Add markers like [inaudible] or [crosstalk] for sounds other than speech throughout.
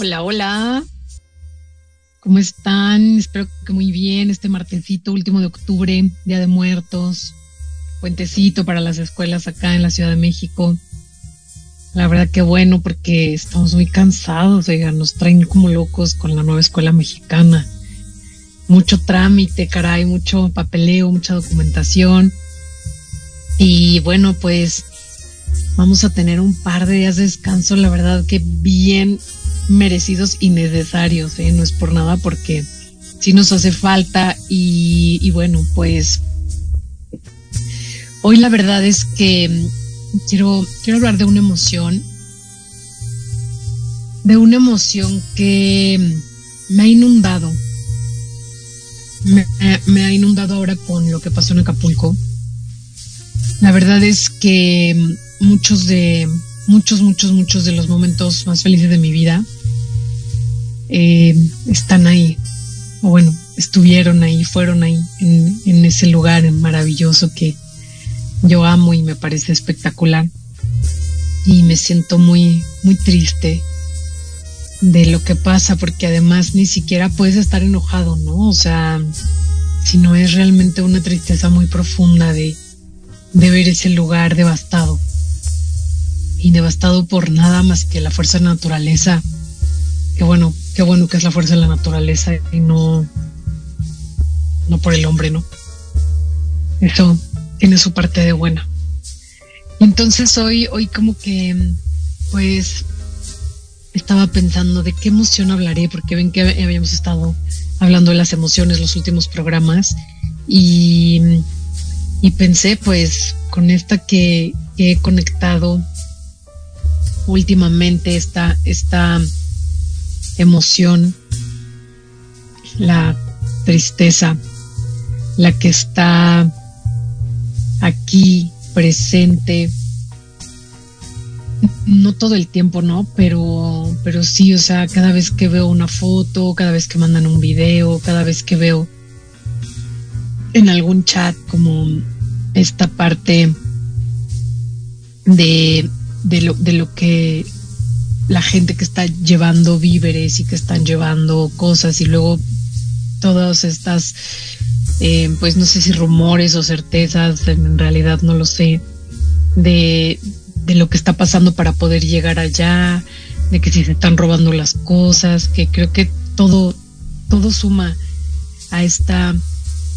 Hola, hola. ¿Cómo están? Espero que muy bien. Este martesito último de octubre, Día de Muertos, puentecito para las escuelas acá en la Ciudad de México. La verdad que bueno porque estamos muy cansados, oigan, nos traen como locos con la nueva escuela mexicana. Mucho trámite, caray, mucho papeleo, mucha documentación. Y bueno, pues vamos a tener un par de días de descanso, la verdad que bien merecidos y necesarios, ¿eh? no es por nada porque sí nos hace falta y, y bueno, pues hoy la verdad es que quiero, quiero hablar de una emoción, de una emoción que me ha inundado, me, me ha inundado ahora con lo que pasó en Acapulco. La verdad es que muchos de, muchos, muchos, muchos de los momentos más felices de mi vida eh, están ahí, o bueno, estuvieron ahí, fueron ahí, en, ese lugar maravilloso que yo amo y me parece espectacular. Y me siento muy, muy triste de lo que pasa, porque además ni siquiera puedes estar enojado, ¿no? O sea, si no es realmente una tristeza muy profunda de, de ver ese lugar devastado. Y devastado por nada más que la fuerza de naturaleza. Que bueno, qué bueno que es la fuerza de la naturaleza y no, no por el hombre, ¿no? Eso tiene su parte de buena. Entonces hoy, hoy como que, pues, estaba pensando de qué emoción hablaré, porque ven que habíamos estado hablando de las emociones los últimos programas y, y pensé, pues, con esta que, he conectado últimamente, esta, esta emoción, la tristeza, la que está aquí presente, no todo el tiempo, ¿no? Pero, pero sí, o sea, cada vez que veo una foto, cada vez que mandan un video, cada vez que veo en algún chat como esta parte de, de, lo, de lo que la gente que está llevando víveres y que están llevando cosas y luego todas estas, eh, pues no sé si rumores o certezas, en realidad no lo sé, de, de lo que está pasando para poder llegar allá, de que si se están robando las cosas, que creo que todo, todo suma a esta,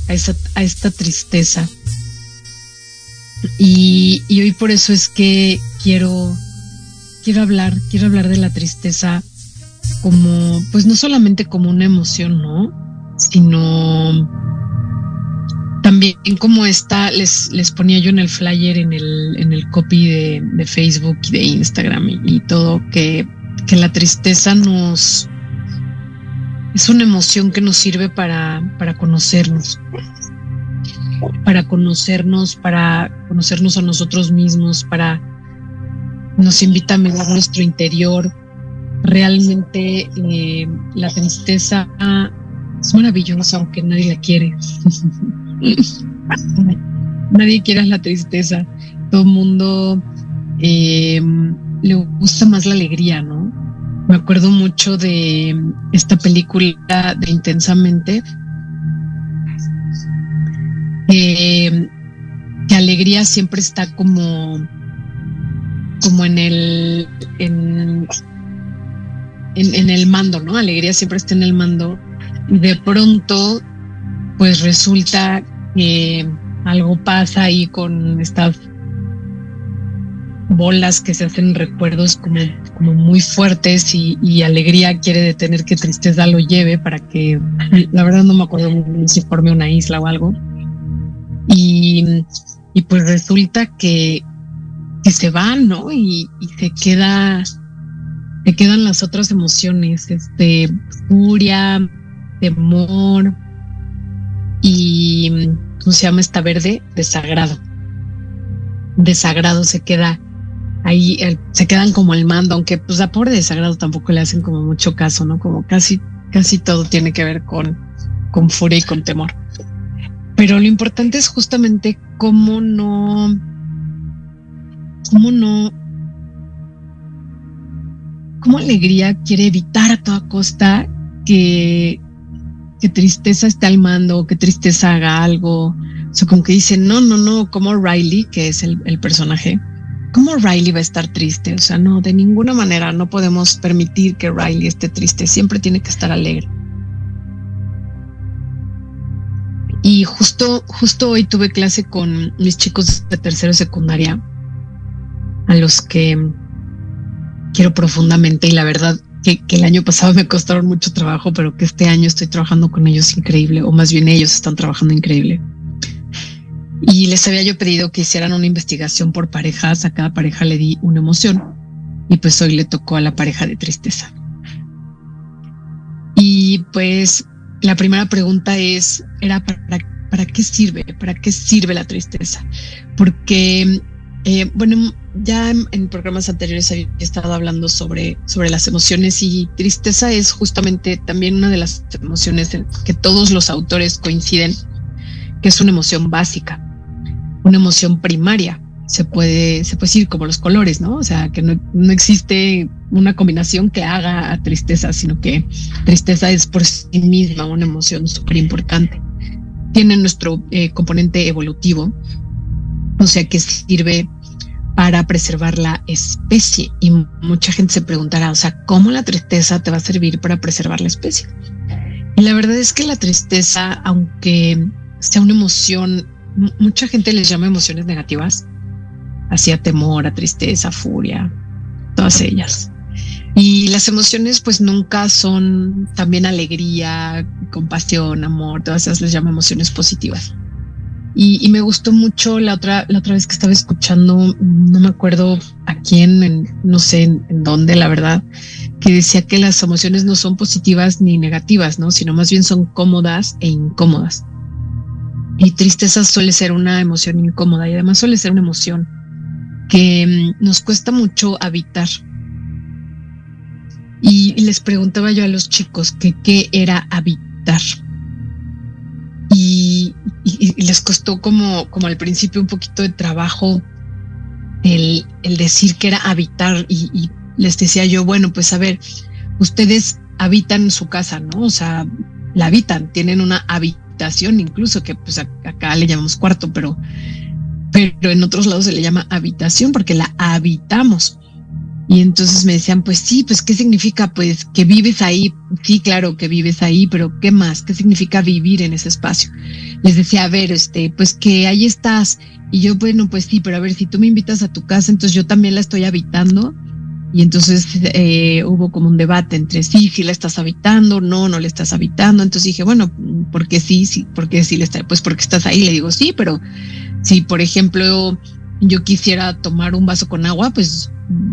a esta, a esta tristeza. Y, y hoy por eso es que quiero quiero hablar, quiero hablar de la tristeza como, pues no solamente como una emoción, ¿no? Sino también como esta, les, les ponía yo en el flyer, en el, en el copy de, de Facebook y de Instagram y, y todo, que, que la tristeza nos, es una emoción que nos sirve para, para conocernos, para conocernos, para conocernos a nosotros mismos, para nos invita a mirar nuestro interior. Realmente eh, la tristeza es maravillosa, aunque nadie la quiere. [laughs] nadie quiere la tristeza. Todo el mundo eh, le gusta más la alegría, ¿no? Me acuerdo mucho de esta película de Intensamente. Eh, que alegría siempre está como como en el en, en, el mando, ¿no? Alegría siempre está en el mando. De pronto, pues resulta que algo pasa ahí con estas bolas que se hacen recuerdos como, como muy fuertes y, y, alegría quiere detener que tristeza lo lleve para que, la verdad no me acuerdo si forme una isla o algo. Y, y pues resulta que, que se van, ¿no? Y, se queda, se quedan las otras emociones, este, furia, temor y, ¿cómo se llama esta verde? Desagrado. Desagrado se queda ahí, se quedan como el mando, aunque pues a pobre desagrado tampoco le hacen como mucho caso, ¿no? Como casi, casi todo tiene que ver con, con furia y con temor. Pero lo importante es justamente cómo no, cómo no cómo alegría quiere evitar a toda costa que, que tristeza esté al mando, que tristeza haga algo. O sea, como que dice, no, no, no, como Riley, que es el, el personaje, ¿cómo Riley va a estar triste? O sea, no, de ninguna manera no podemos permitir que Riley esté triste, siempre tiene que estar alegre. Y justo, justo hoy tuve clase con mis chicos de tercero secundaria, a los que quiero profundamente y la verdad que, el año pasado me costaron mucho trabajo, pero que este año estoy trabajando con ellos increíble, o más bien ellos están trabajando increíble. Y les había yo pedido que hicieran una investigación por parejas, a cada pareja le di una emoción y pues hoy le tocó a la pareja de tristeza. Y pues la primera pregunta es, era para, para qué sirve, para qué sirve la tristeza, porque eh, bueno, ya en, programas anteriores había estado hablando sobre, sobre las emociones y tristeza es justamente también una de las emociones que todos los autores coinciden que es una emoción básica, una emoción primaria. Se puede, se puede decir como los colores, ¿no? O sea, que no, no existe una combinación que haga a tristeza, sino que tristeza es por sí misma una emoción súper importante. Tiene nuestro eh, componente evolutivo, o sea que sirve para preservar la especie. Y mucha gente se preguntará, o sea, ¿cómo la tristeza te va a servir para preservar la especie? Y la verdad es que la tristeza, aunque sea una emoción, mucha gente les llama emociones negativas, hacia temor, a tristeza, furia, todas ellas. Y las emociones pues nunca son también alegría, compasión, amor, todas esas les llama emociones positivas. Y, me gustó mucho la otra, la otra vez que estaba escuchando, no me acuerdo a quién, no sé en, dónde, la verdad, que decía que las emociones no son positivas ni negativas, ¿no? Sino más bien son cómodas e incómodas. Y tristeza suele ser una emoción incómoda y además suele ser una emoción que mm, nos cuesta mucho habitar. Y, y les preguntaba yo a los chicos que qué era habitar y, les costó como, como al principio un poquito de trabajo el, el decir que era habitar y, les decía yo, bueno, pues a ver, ustedes habitan su casa, ¿no? O sea, la habitan, tienen una habitación incluso que pues acá le llamamos cuarto, pero, pero en otros lados se le llama habitación porque la habitamos. Y entonces me decían, pues sí, pues ¿qué significa? Pues que vives ahí. Sí, claro que vives ahí, pero ¿qué más? ¿Qué significa vivir en ese espacio? Les decía, a ver, este, pues que ahí estás. Y yo, bueno, pues sí, pero a ver, si tú me invitas a tu casa, entonces yo también la estoy habitando. Y entonces eh, hubo como un debate entre sí, si la estás habitando, no, no le estás habitando. Entonces dije, bueno, ¿por qué sí? Sí, ¿por qué sí le está? Pues porque estás ahí. Le digo, sí, pero si, por ejemplo, yo quisiera tomar un vaso con agua, pues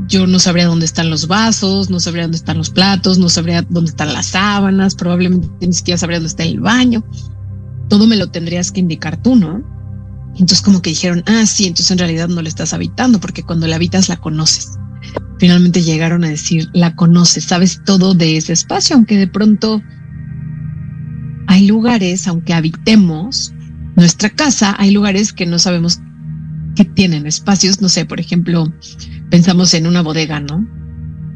yo no sabría dónde están los vasos, no sabría dónde están los platos, no sabría dónde están las sábanas, probablemente ni siquiera sabría dónde está el baño. Todo me lo tendrías que indicar tú, ¿no? Entonces como que dijeron, ah, sí, entonces en realidad no la estás habitando, porque cuando la habitas la conoces. Finalmente llegaron a decir, la conoces, sabes todo de ese espacio, aunque de pronto hay lugares, aunque habitemos nuestra casa, hay lugares que no sabemos que tienen espacios, no sé, por ejemplo, pensamos en una bodega, ¿no?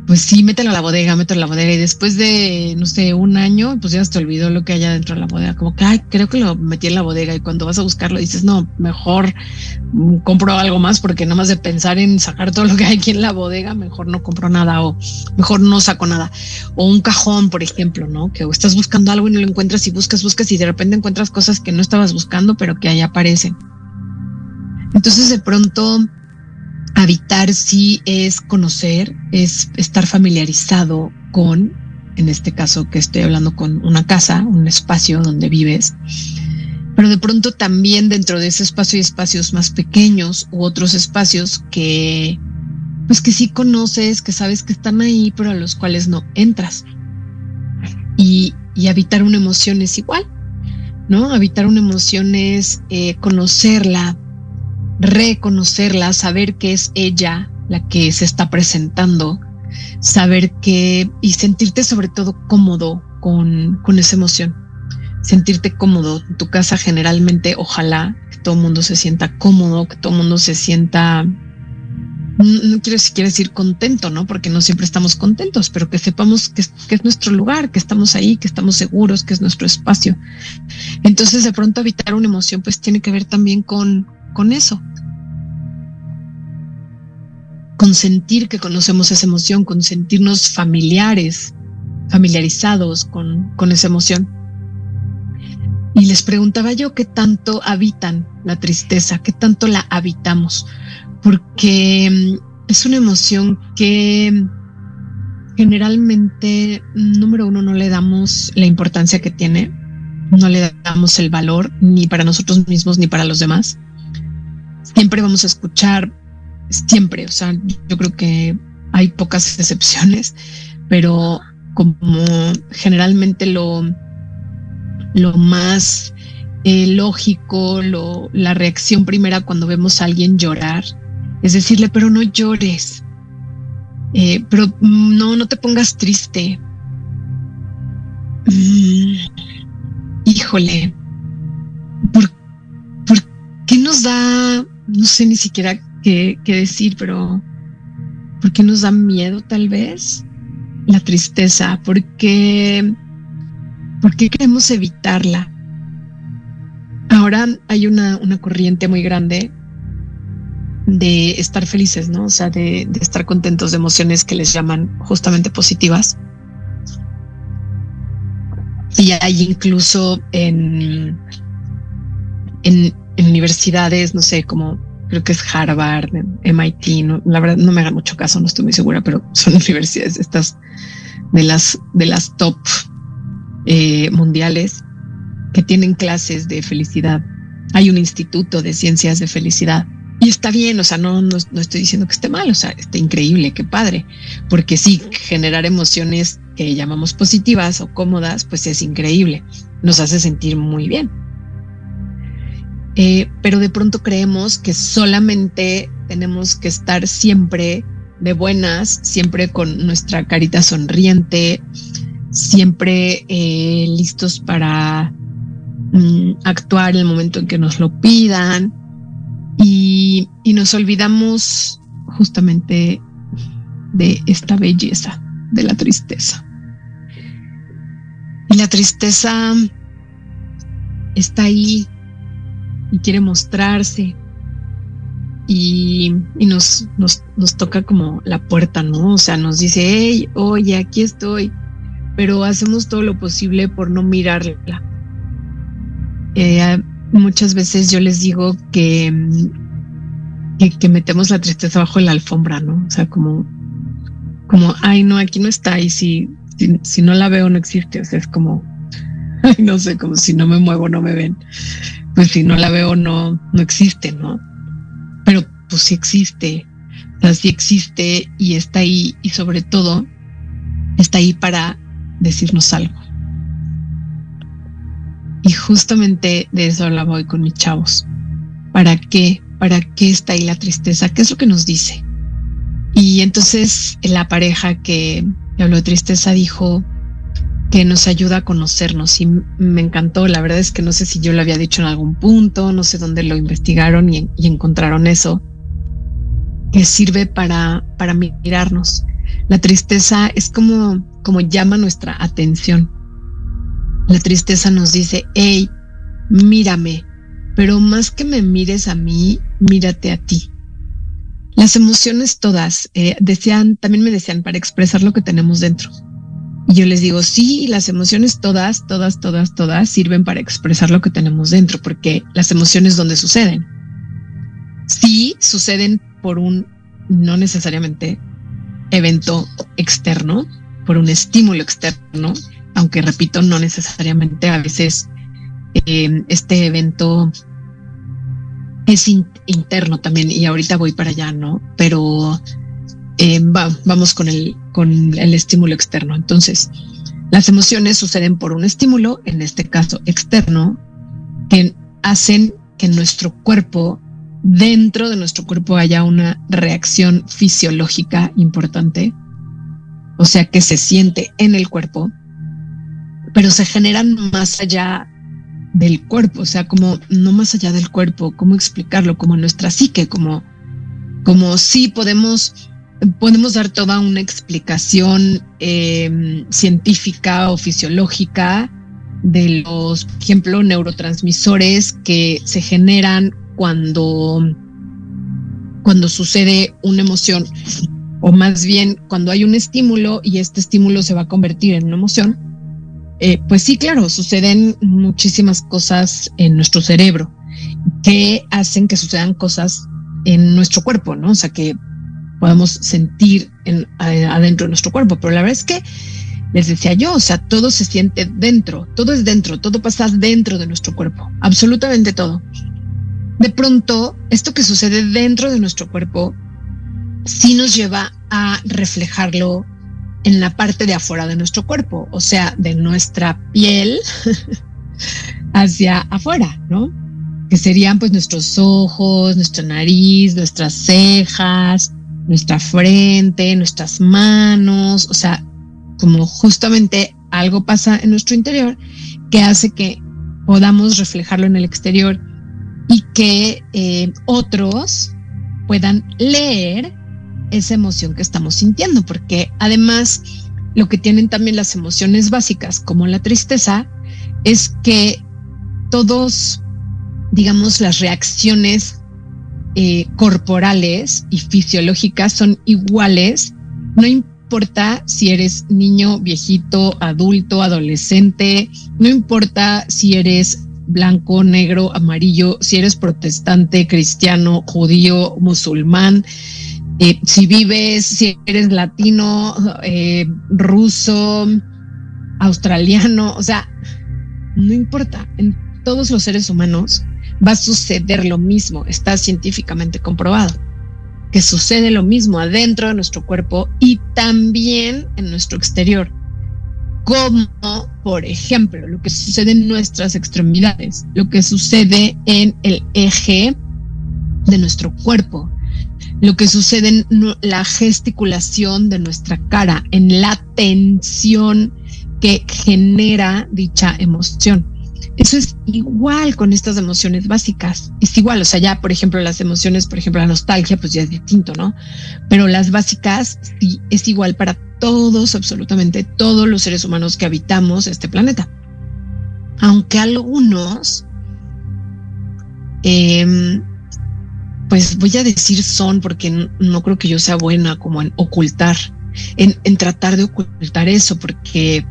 Pues sí, mételo a la bodega, mételo a la bodega y después de, no sé, un año, pues ya se te olvidó lo que hay dentro de la bodega. Como que, creo que lo metí en la bodega y cuando vas a buscarlo dices, no, mejor mm, compro algo más porque nada más de pensar en sacar todo lo que hay aquí en la bodega, mejor no compro nada o mejor no saco nada. O un cajón, por ejemplo, ¿no? Que estás buscando algo y no lo encuentras y buscas, buscas y de repente encuentras cosas que no estabas buscando, pero que ahí aparecen. Entonces de pronto habitar sí es conocer, es estar familiarizado con, en este caso que estoy hablando con una casa, un espacio donde vives, pero de pronto también dentro de ese espacio hay espacios más pequeños u otros espacios que, pues que sí conoces, que sabes que están ahí, pero a los cuales no entras. Y, y habitar una emoción es igual, ¿no? Habitar una emoción es eh, conocerla, reconocerla, saber que es ella la que se está presentando, saber que y sentirte sobre todo cómodo con, con esa emoción, sentirte cómodo. En tu casa generalmente, ojalá que todo el mundo se sienta cómodo, que todo el mundo se sienta no quiero siquiera decir contento, ¿no? Porque no siempre estamos contentos, pero que sepamos que es, nuestro lugar, que estamos ahí, que estamos seguros, que es nuestro espacio. Entonces, de pronto, evitar una emoción, pues tiene que ver también con, con eso. Con sentir que conocemos esa emoción, con sentirnos familiares, familiarizados con, con esa emoción. Y les preguntaba yo qué tanto habitan la tristeza, qué tanto la habitamos porque mm, es una emoción que generalmente, número uno, no le damos la importancia que tiene, no le damos el valor ni para nosotros mismos ni para los demás. Siempre vamos a escuchar, siempre, o sea, yo creo que hay pocas excepciones, pero como generalmente lo, lo más eh, lógico, lo, la reacción primera cuando vemos a alguien llorar es decirle, pero no llores, eh, pero no, no te pongas triste. Mm, híjole, ¿por, ¿por, qué nos da, no sé ni siquiera qué, decir, pero ¿por qué nos da miedo tal vez? La tristeza, ¿por qué queremos evitarla? Ahora hay una, una corriente muy grande de estar felices, ¿no? O sea, de, estar contentos de emociones que les llaman justamente positivas. Y hay incluso en, en, universidades, no sé, como creo que es Harvard, MIT, no, la verdad no me hagan mucho caso, no estoy muy segura, pero [laughs] son universidades estas de las, de las top eh, mundiales que tienen clases de felicidad. Hay un instituto de ciencias de felicidad y está bien, o sea, no, no, estoy diciendo que esté mal, o sea, está increíble, qué padre, porque sí, generar emociones que llamamos positivas o cómodas, pues es increíble, nos hace sentir muy bien. Eh, pero de pronto creemos que solamente tenemos que estar siempre de buenas, siempre con nuestra carita sonriente, siempre eh, listos para mm, actuar el momento en que nos lo pidan y, nos olvidamos justamente de esta belleza, de la tristeza. Y la tristeza está ahí y quiere mostrarse y, nos, nos, nos, toca como la puerta, ¿no? O sea, nos dice, hey, oye, aquí estoy, pero hacemos todo lo posible por no mirarla. Eh, muchas veces yo les digo que, que, metemos la tristeza bajo la alfombra, ¿no? O sea, como, como, ay, no, aquí no está, y si, si, no la veo, no existe. O sea, es como, [laughs] no sé, como si no me muevo, no me ven. Pues si no la veo, no, no existe, ¿no? Pero pues sí existe. O sea, sí existe y está ahí, y sobre todo, está ahí para decirnos algo. Y justamente de eso hablaba hoy con mis chavos. ¿Para qué? ¿Para qué está ahí la tristeza? ¿Qué es lo que nos dice? Y entonces la pareja que habló de tristeza dijo que nos ayuda a conocernos y me encantó. La verdad es que no sé si yo lo había dicho en algún punto, no sé dónde lo investigaron y, encontraron eso, que sirve para, para mirarnos. La tristeza es como, como llama nuestra atención la tristeza nos dice, hey, mírame, pero más que me mires a mí, mírate a ti. Las emociones todas, eh, decían, también me decían, para expresar lo que tenemos dentro. Y yo les digo, sí, las emociones todas, todas, todas, todas sirven para expresar lo que tenemos dentro, porque las emociones donde suceden. Sí, suceden por un, no necesariamente evento externo, por un estímulo externo, aunque repito, no necesariamente a veces eh, este evento es interno también y ahorita voy para allá, ¿no? Pero eh, vamos con el, con el estímulo externo. Entonces, las emociones suceden por un estímulo, en este caso externo, que hacen que nuestro cuerpo, dentro de nuestro cuerpo haya una reacción fisiológica importante, o sea, que se siente en el cuerpo pero se generan más allá del cuerpo, o sea, como no más allá del cuerpo, cómo explicarlo, como nuestra psique, como como si podemos, podemos dar toda una explicación em, científica o fisiológica de los, por ejemplo, neurotransmisores que se generan cuando, cuando sucede una emoción, o más bien cuando hay un estímulo y este estímulo se va a convertir en una emoción, eh, pues sí, claro, suceden muchísimas cosas en nuestro cerebro que hacen que sucedan cosas en nuestro cuerpo, ¿no? O sea, que podamos sentir en, adentro de nuestro cuerpo. Pero la verdad es que les decía yo, o sea, todo se siente dentro, todo es dentro, todo pasa dentro de nuestro cuerpo, absolutamente todo. De pronto, esto que sucede dentro de nuestro cuerpo sí nos lleva a reflejarlo en la parte de afuera de nuestro cuerpo, o sea, de nuestra piel [laughs] hacia afuera, ¿no? Que serían pues nuestros ojos, nuestra nariz, nuestras cejas, nuestra frente, nuestras manos, o sea, como justamente algo pasa en nuestro interior que hace que podamos reflejarlo en el exterior y que eh, otros puedan leer esa emoción que estamos sintiendo, porque además lo que tienen también las emociones básicas, como la tristeza, es que todos, digamos, las reacciones eh, corporales y fisiológicas son iguales, no importa si eres niño, viejito, adulto, adolescente, no importa si eres blanco, negro, amarillo, si eres protestante, cristiano, judío, musulmán, eh, si vives, si eres latino, eh, ruso, australiano, o sea, no importa, en todos los seres humanos va a suceder lo mismo, está científicamente comprobado que sucede lo mismo adentro de nuestro cuerpo y también en nuestro exterior, como por ejemplo lo que sucede en nuestras extremidades, lo que sucede en el eje de nuestro cuerpo, lo que sucede en la gesticulación de nuestra cara, en la tensión que genera dicha emoción. Eso es igual con estas emociones básicas. Es igual, o sea, ya, por ejemplo, las emociones, por ejemplo, la nostalgia, pues ya es distinto, ¿no? Pero las básicas sí es igual para todos, absolutamente todos los seres humanos que habitamos este planeta. Aunque algunos, eh, pues voy a decir son, porque no, creo que yo sea buena como en ocultar, en tratar de ocultar eso, porque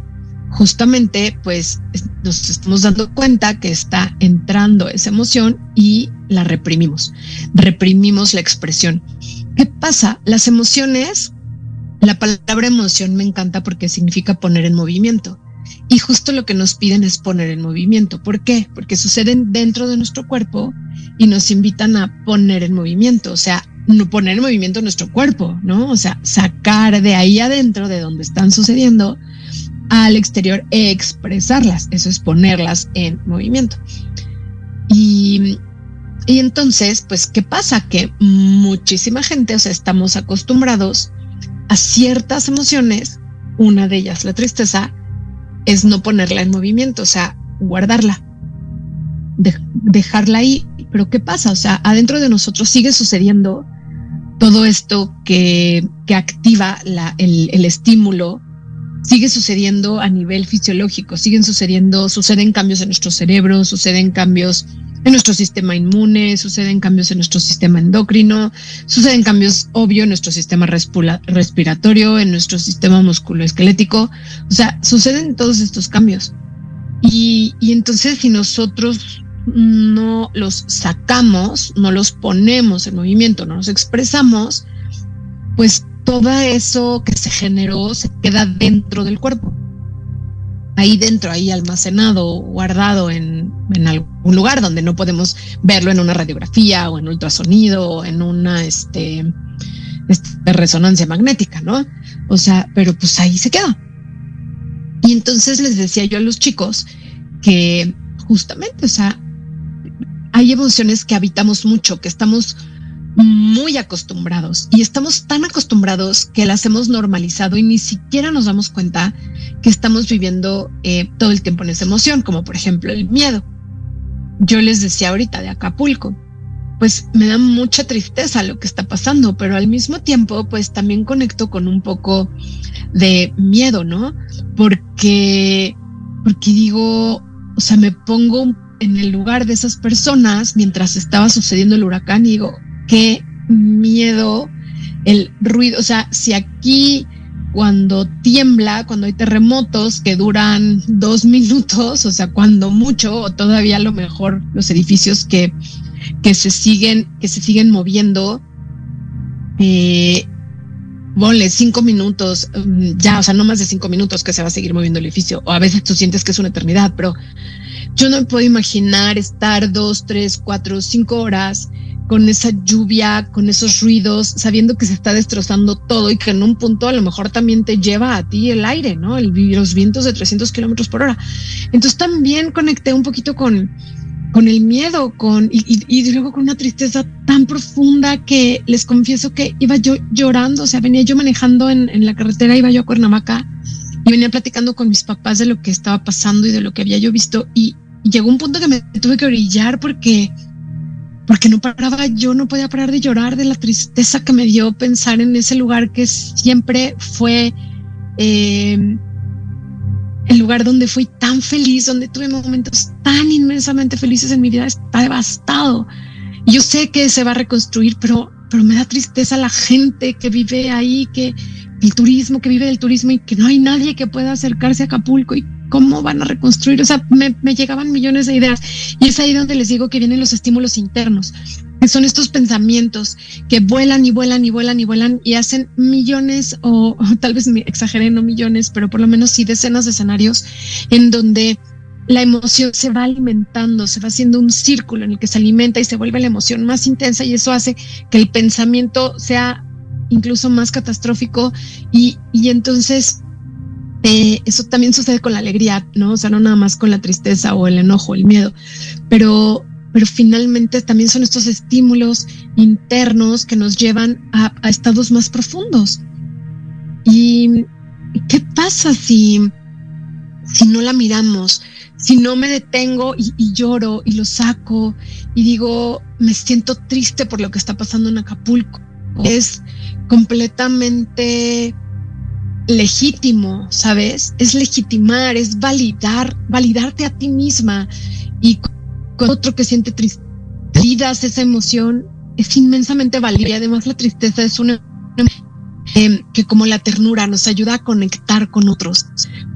justamente pues nos estamos dando cuenta que está entrando esa emoción y la reprimimos, reprimimos la expresión. ¿Qué pasa? Las emociones, la palabra emoción me encanta porque significa poner en movimiento. Y justo lo que nos piden es poner en movimiento. ¿Por qué? Porque suceden dentro de nuestro cuerpo y nos invitan a poner en movimiento, o sea, poner en movimiento nuestro cuerpo, ¿no? O sea, sacar de ahí adentro, de donde están sucediendo, al exterior expresarlas. Eso es ponerlas en movimiento. Y, y entonces, pues, ¿qué pasa? Que muchísima gente, o sea, estamos acostumbrados a ciertas emociones, una de ellas la tristeza, es no ponerla en movimiento, o sea, guardarla, dejarla ahí. Pero ¿qué pasa? O sea, adentro de nosotros sigue sucediendo todo esto que, que activa la, el, el estímulo sigue sucediendo a nivel fisiológico, siguen sucediendo, suceden cambios en nuestro cerebro, suceden cambios en nuestro sistema inmune, suceden cambios en nuestro sistema endocrino, suceden cambios, obvio, en nuestro sistema respiratorio, en nuestro sistema musculoesquelético. O sea, suceden todos estos cambios. Y, y entonces si nosotros no los sacamos, no los ponemos en movimiento, no los expresamos, pues todo eso que se generó se queda dentro del cuerpo. Ahí dentro, ahí almacenado, guardado en, en algún lugar donde no podemos verlo en una radiografía o en ultrasonido o en una este, este, resonancia magnética, ¿no? O sea, pero pues ahí se queda. Y entonces les decía yo a los chicos que justamente, o sea, hay emociones que habitamos mucho, que estamos muy acostumbrados y estamos tan acostumbrados que las hemos normalizado y ni siquiera nos damos cuenta que estamos viviendo eh, todo el tiempo en esa emoción, como por ejemplo el miedo. Yo les decía ahorita de Acapulco, pues me da mucha tristeza lo que está pasando, pero al mismo tiempo, pues también conecto con un poco de miedo, ¿no? Porque, porque digo, o sea, me pongo en el lugar de esas personas mientras estaba sucediendo el huracán y digo, qué miedo el ruido, o sea, si aquí cuando tiembla, cuando hay terremotos que duran dos [laughs] minutos, o sea, cuando mucho, o todavía a lo mejor los edificios que, que se siguen, que se siguen moviendo, eh, ponle cinco minutos, mm, ya, o sea, no más de cinco minutos que se va a seguir moviendo el edificio, o a veces tú sientes que es una eternidad, pero yo no me puedo imaginar estar dos, tres, cuatro, cinco horas con esa lluvia, con esos ruidos, sabiendo que se está destrozando todo y que en un punto a lo mejor también te lleva a ti el aire, ¿no? El, los vientos de 300 kilómetros por hora. Entonces también conecté un poquito con, con el miedo, con, y, y, luego con una tristeza tan profunda que les confieso que iba yo llorando, o sea, venía yo manejando en, en la carretera, iba yo a Cuernavaca y venía platicando con mis papás de lo que estaba pasando y de lo que había yo visto y, y llegó un punto que me tuve que orillar porque porque no paraba, yo no podía parar de llorar de la tristeza que me dio pensar en ese lugar que siempre fue eh, el lugar donde fui tan feliz, donde tuve momentos tan inmensamente felices en mi vida, está devastado. Yo sé que se va a reconstruir, pero, pero me da tristeza la gente que vive ahí, que el turismo, que vive del turismo y que no hay nadie que pueda acercarse a Acapulco cómo van a reconstruir. O sea, me, llegaban millones de ideas y es ahí donde les digo que vienen los estímulos internos, que son estos pensamientos que vuelan y vuelan y vuelan y vuelan y hacen millones o, tal vez exageré, no millones, pero por lo menos sí decenas de escenarios en donde la emoción se va alimentando, se va haciendo un círculo en el que se alimenta y se vuelve la emoción más intensa y eso hace que el pensamiento sea incluso más catastrófico y, y entonces eh, eso también sucede con la alegría, ¿no? O sea, no nada más con la tristeza o el enojo, el miedo, pero, pero finalmente también son estos estímulos internos que nos llevan a, estados más profundos. ¿Y qué pasa si, si no la miramos? Si no me detengo y, y lloro y lo saco y digo, me siento triste por lo que está pasando en Acapulco. Es completamente legítimo, ¿sabes? Es legitimar, es validar, validarte a ti misma. Y con otro que siente tristeza, esa emoción, es inmensamente válida. Y además la tristeza es una eh, que como la ternura nos ayuda a conectar con otros,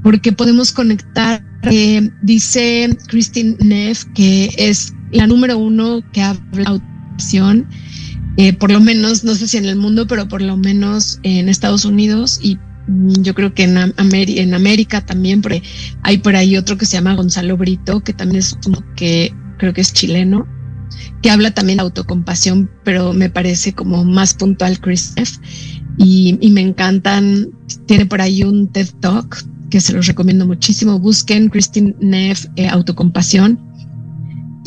porque podemos conectar, eh, dice Christine Neff, que es la número uno que habla audición, eh, por lo menos, no sé si en el mundo, pero por lo menos en Estados Unidos y yo creo que en, América también, hay por ahí otro que se llama Gonzalo Brito, que también es como que creo que es chileno, que habla también de autocompasión, pero me parece como más puntual Chris Y, y me encantan, tiene por ahí un TED Talk que se los recomiendo muchísimo. Busquen Christine Neff, eh, autocompasión.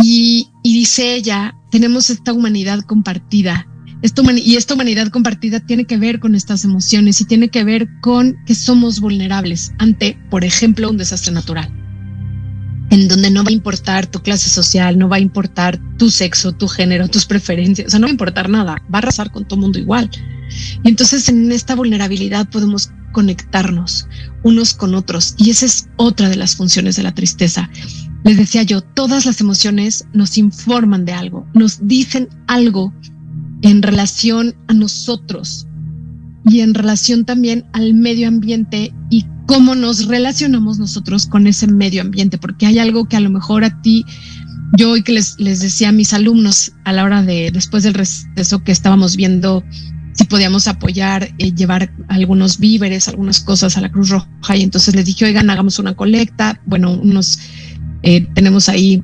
Y dice ella, tenemos esta humanidad compartida y esta humanidad compartida tiene que ver con estas emociones y tiene que ver con que somos vulnerables ante, por ejemplo, un desastre natural, en donde no va a importar tu clase social, no va a importar tu sexo, tu género, tus preferencias, o sea, no va a importar nada, va a arrasar con todo mundo igual. Y entonces en esta vulnerabilidad podemos conectarnos unos con otros y esa es otra de las funciones de la tristeza. Les decía yo, todas las emociones nos informan de algo, nos dicen algo en relación a nosotros y en relación también al medio ambiente y cómo nos relacionamos nosotros con ese medio ambiente, porque hay algo que a lo mejor a ti, yo hoy que les, les decía a mis alumnos a la hora de, después del receso que estábamos viendo si podíamos apoyar, eh, llevar algunos víveres, algunas cosas a la Cruz Roja, y entonces les dije, oigan, hagamos una colecta, bueno, unos, eh, tenemos ahí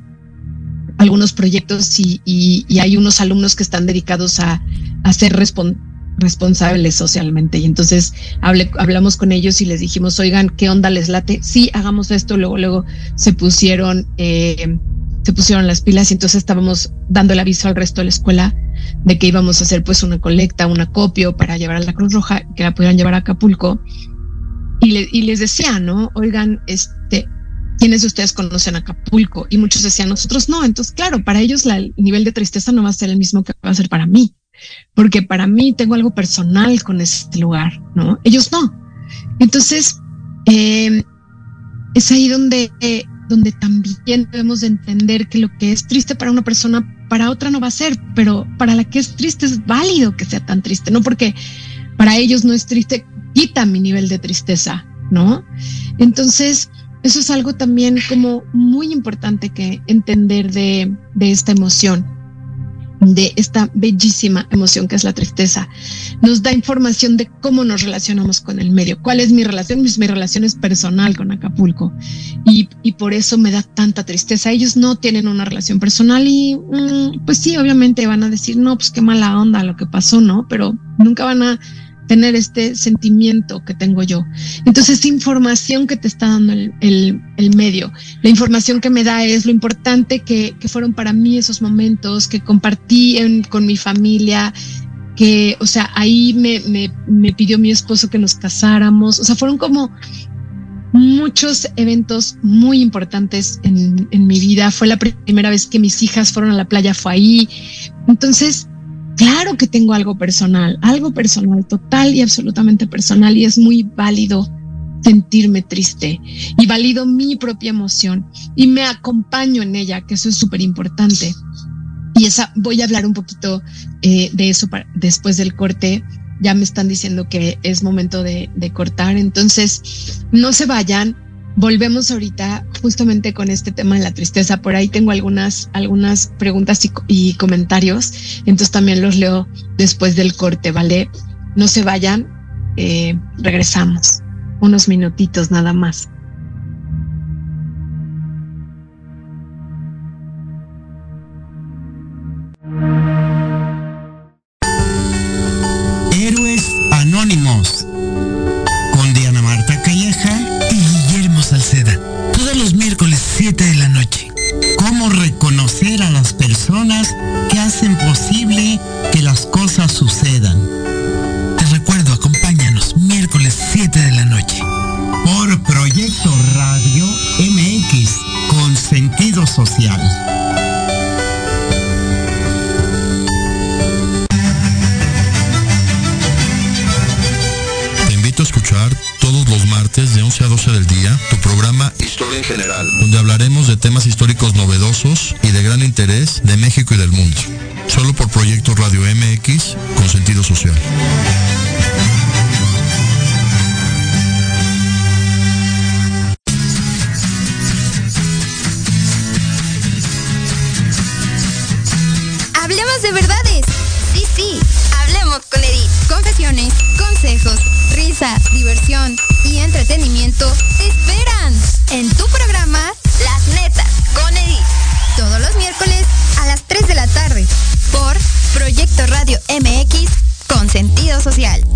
algunos proyectos y, y, hay unos alumnos que están dedicados a, a ser responsables socialmente. Y entonces hablé, hablamos con ellos y les dijimos, oigan, ¿qué onda les late? Sí, hagamos esto. Luego, luego se pusieron, eh, se pusieron las pilas y entonces estábamos dando el aviso al resto de la escuela de que íbamos a hacer pues una colecta, un acopio para llevar a la Cruz Roja, que la pudieran llevar a Acapulco. Y, le, y les decía, ¿no? Oigan, este, ¿quiénes de ustedes conocen Acapulco? Y muchos decían, nosotros no. Entonces, claro, para ellos el nivel de tristeza no va a ser el mismo que va a ser para mí, porque para mí tengo algo personal con este lugar, ¿no? Ellos no. Entonces, eh, es ahí donde, donde también debemos de entender que lo que es triste para una persona, para otra no va a ser, pero para la que es triste es válido que sea tan triste, no porque para ellos no es triste, quita mi nivel de tristeza, ¿no? Entonces, eso es algo también como muy importante que entender de, de esta emoción de esta bellísima emoción que es la tristeza. Nos da información de cómo nos relacionamos con el medio, cuál es mi relación, mi, mi relación es personal con Acapulco y, y, por eso me da tanta tristeza. Ellos no tienen una relación personal y mm, pues sí, obviamente van a decir, no, pues qué mala onda lo que pasó, ¿no? Pero nunca van a tener este sentimiento que tengo yo. Entonces, información que te está dando el, el, el medio, la información que me da es lo importante que, que fueron para mí esos momentos, que compartí en, con mi familia, que, o sea, ahí me, me, me pidió mi esposo que nos casáramos, o sea, fueron como muchos eventos muy importantes en, en mi vida. Fue la primera vez que mis hijas fueron a la playa, fue ahí. Entonces, Claro que tengo algo personal, algo personal, total y absolutamente personal, y es muy válido sentirme triste y valido mi propia emoción y me acompaño en ella, que eso es súper importante. Y esa voy a hablar un poquito eh, de eso después del corte. Ya me están diciendo que es momento de cortar, entonces no se vayan volvemos ahorita justamente con este tema de la tristeza. Por ahí tengo algunas, algunas preguntas y, comentarios, entonces también los leo después del corte, ¿vale? No se vayan, eh, regresamos unos minutitos nada más. Social.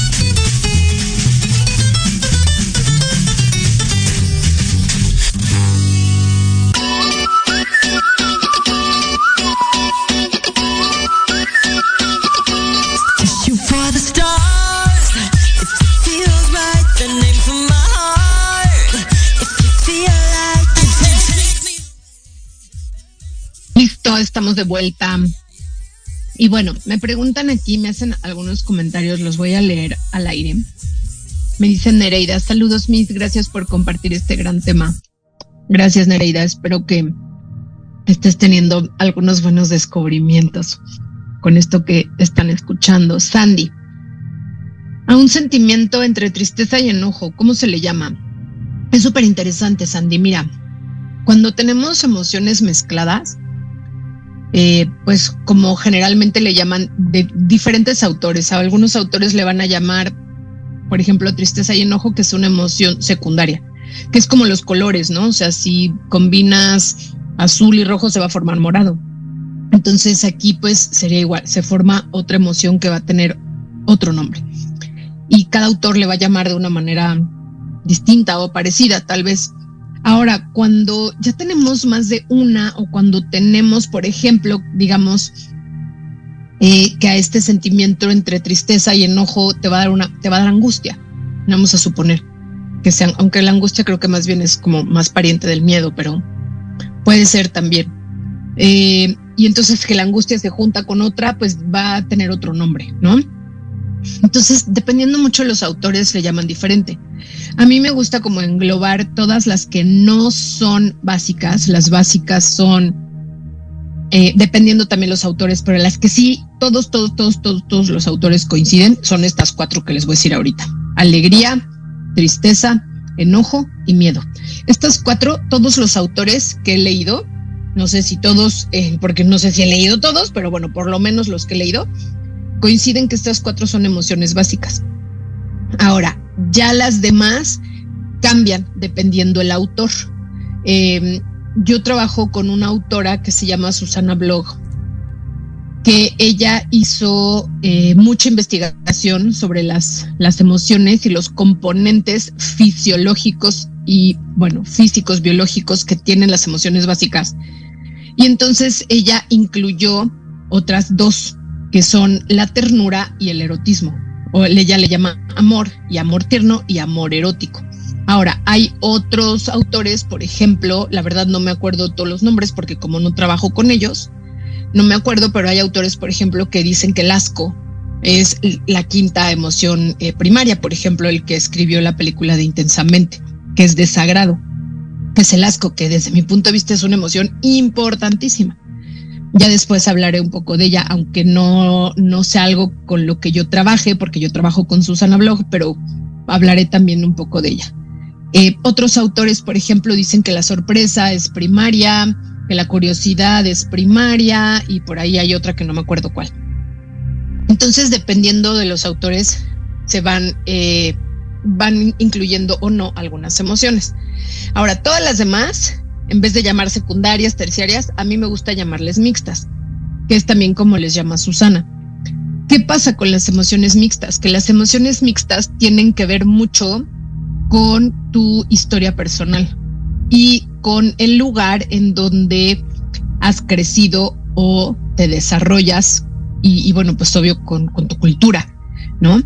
De vuelta. Y bueno, me preguntan aquí, me hacen algunos comentarios, los voy a leer al aire. Me dicen Nereida, saludos Miss, gracias por compartir este gran tema. Gracias Nereida, espero que estés teniendo algunos buenos descubrimientos con esto que están escuchando. Sandy, a un sentimiento entre tristeza y enojo, ¿cómo se le llama? Es súper interesante, Sandy. Mira, cuando tenemos emociones mezcladas, eh, pues como generalmente le llaman de diferentes autores, a algunos autores le van a llamar, por ejemplo, tristeza y enojo, que es una emoción secundaria, que es como los colores, ¿no? O sea, si combinas azul y rojo se va a formar morado. Entonces aquí pues sería igual, se forma otra emoción que va a tener otro nombre. Y cada autor le va a llamar de una manera distinta o parecida, tal vez. Ahora, cuando ya tenemos más de una o cuando tenemos, por ejemplo, digamos, eh, que a este sentimiento entre tristeza y enojo te va a dar una, te va a dar angustia, vamos a suponer que sean, aunque la angustia creo que más bien es como más pariente del miedo, pero puede ser también. Eh, y entonces que la angustia se junta con otra, pues va a tener otro nombre, ¿no? Entonces, dependiendo mucho los autores, le llaman diferente. A mí me gusta como englobar todas las que no son básicas. Las básicas son, eh, dependiendo también los autores, pero las que sí, todos, todos, todos, todos, todos los autores coinciden, son estas cuatro que les voy a decir ahorita. Alegría, tristeza, enojo y miedo. Estas cuatro, todos los autores que he leído, no sé si todos, eh, porque no sé si he leído todos, pero bueno, por lo menos los que he leído, coinciden que estas cuatro son emociones básicas. Ahora, ya las demás cambian dependiendo el autor. Em, yo trabajo con una autora que se llama Susana Blog, que ella hizo eh, mucha investigación sobre las, las emociones y los componentes fisiológicos y, bueno, físicos, biológicos que tienen las emociones básicas. Y entonces ella incluyó otras dos que son la ternura y el erotismo. O ella le llama amor y amor tierno y amor erótico. Ahora, hay otros autores, por ejemplo, la verdad no me acuerdo todos los nombres porque como no trabajo con ellos, no me acuerdo, pero hay autores, por ejemplo, que dicen que el asco es la quinta emoción eh, primaria, por ejemplo, el que escribió la película de Intensamente, que es desagrado, es el asco, que desde mi punto de vista es una emoción importantísima. Ya después hablaré un poco de ella, aunque no, no sea algo con lo que yo trabaje, porque yo trabajo con Susana Blog, pero hablaré también un poco de ella. Eh, otros autores, por ejemplo, dicen que la sorpresa es primaria, que la curiosidad es primaria y por ahí hay otra que no me acuerdo cuál. Entonces, dependiendo de los autores, se van, eh, van incluyendo o no algunas emociones. Ahora, todas las demás en vez de llamar secundarias, terciarias, a mí me gusta llamarles mixtas, que es también como les llama Susana. ¿Qué pasa con las emociones mixtas? Que las emociones mixtas tienen que ver mucho con tu historia personal y con el lugar en donde has crecido o te desarrollas y, bueno, pues obvio con, con tu cultura, ¿no?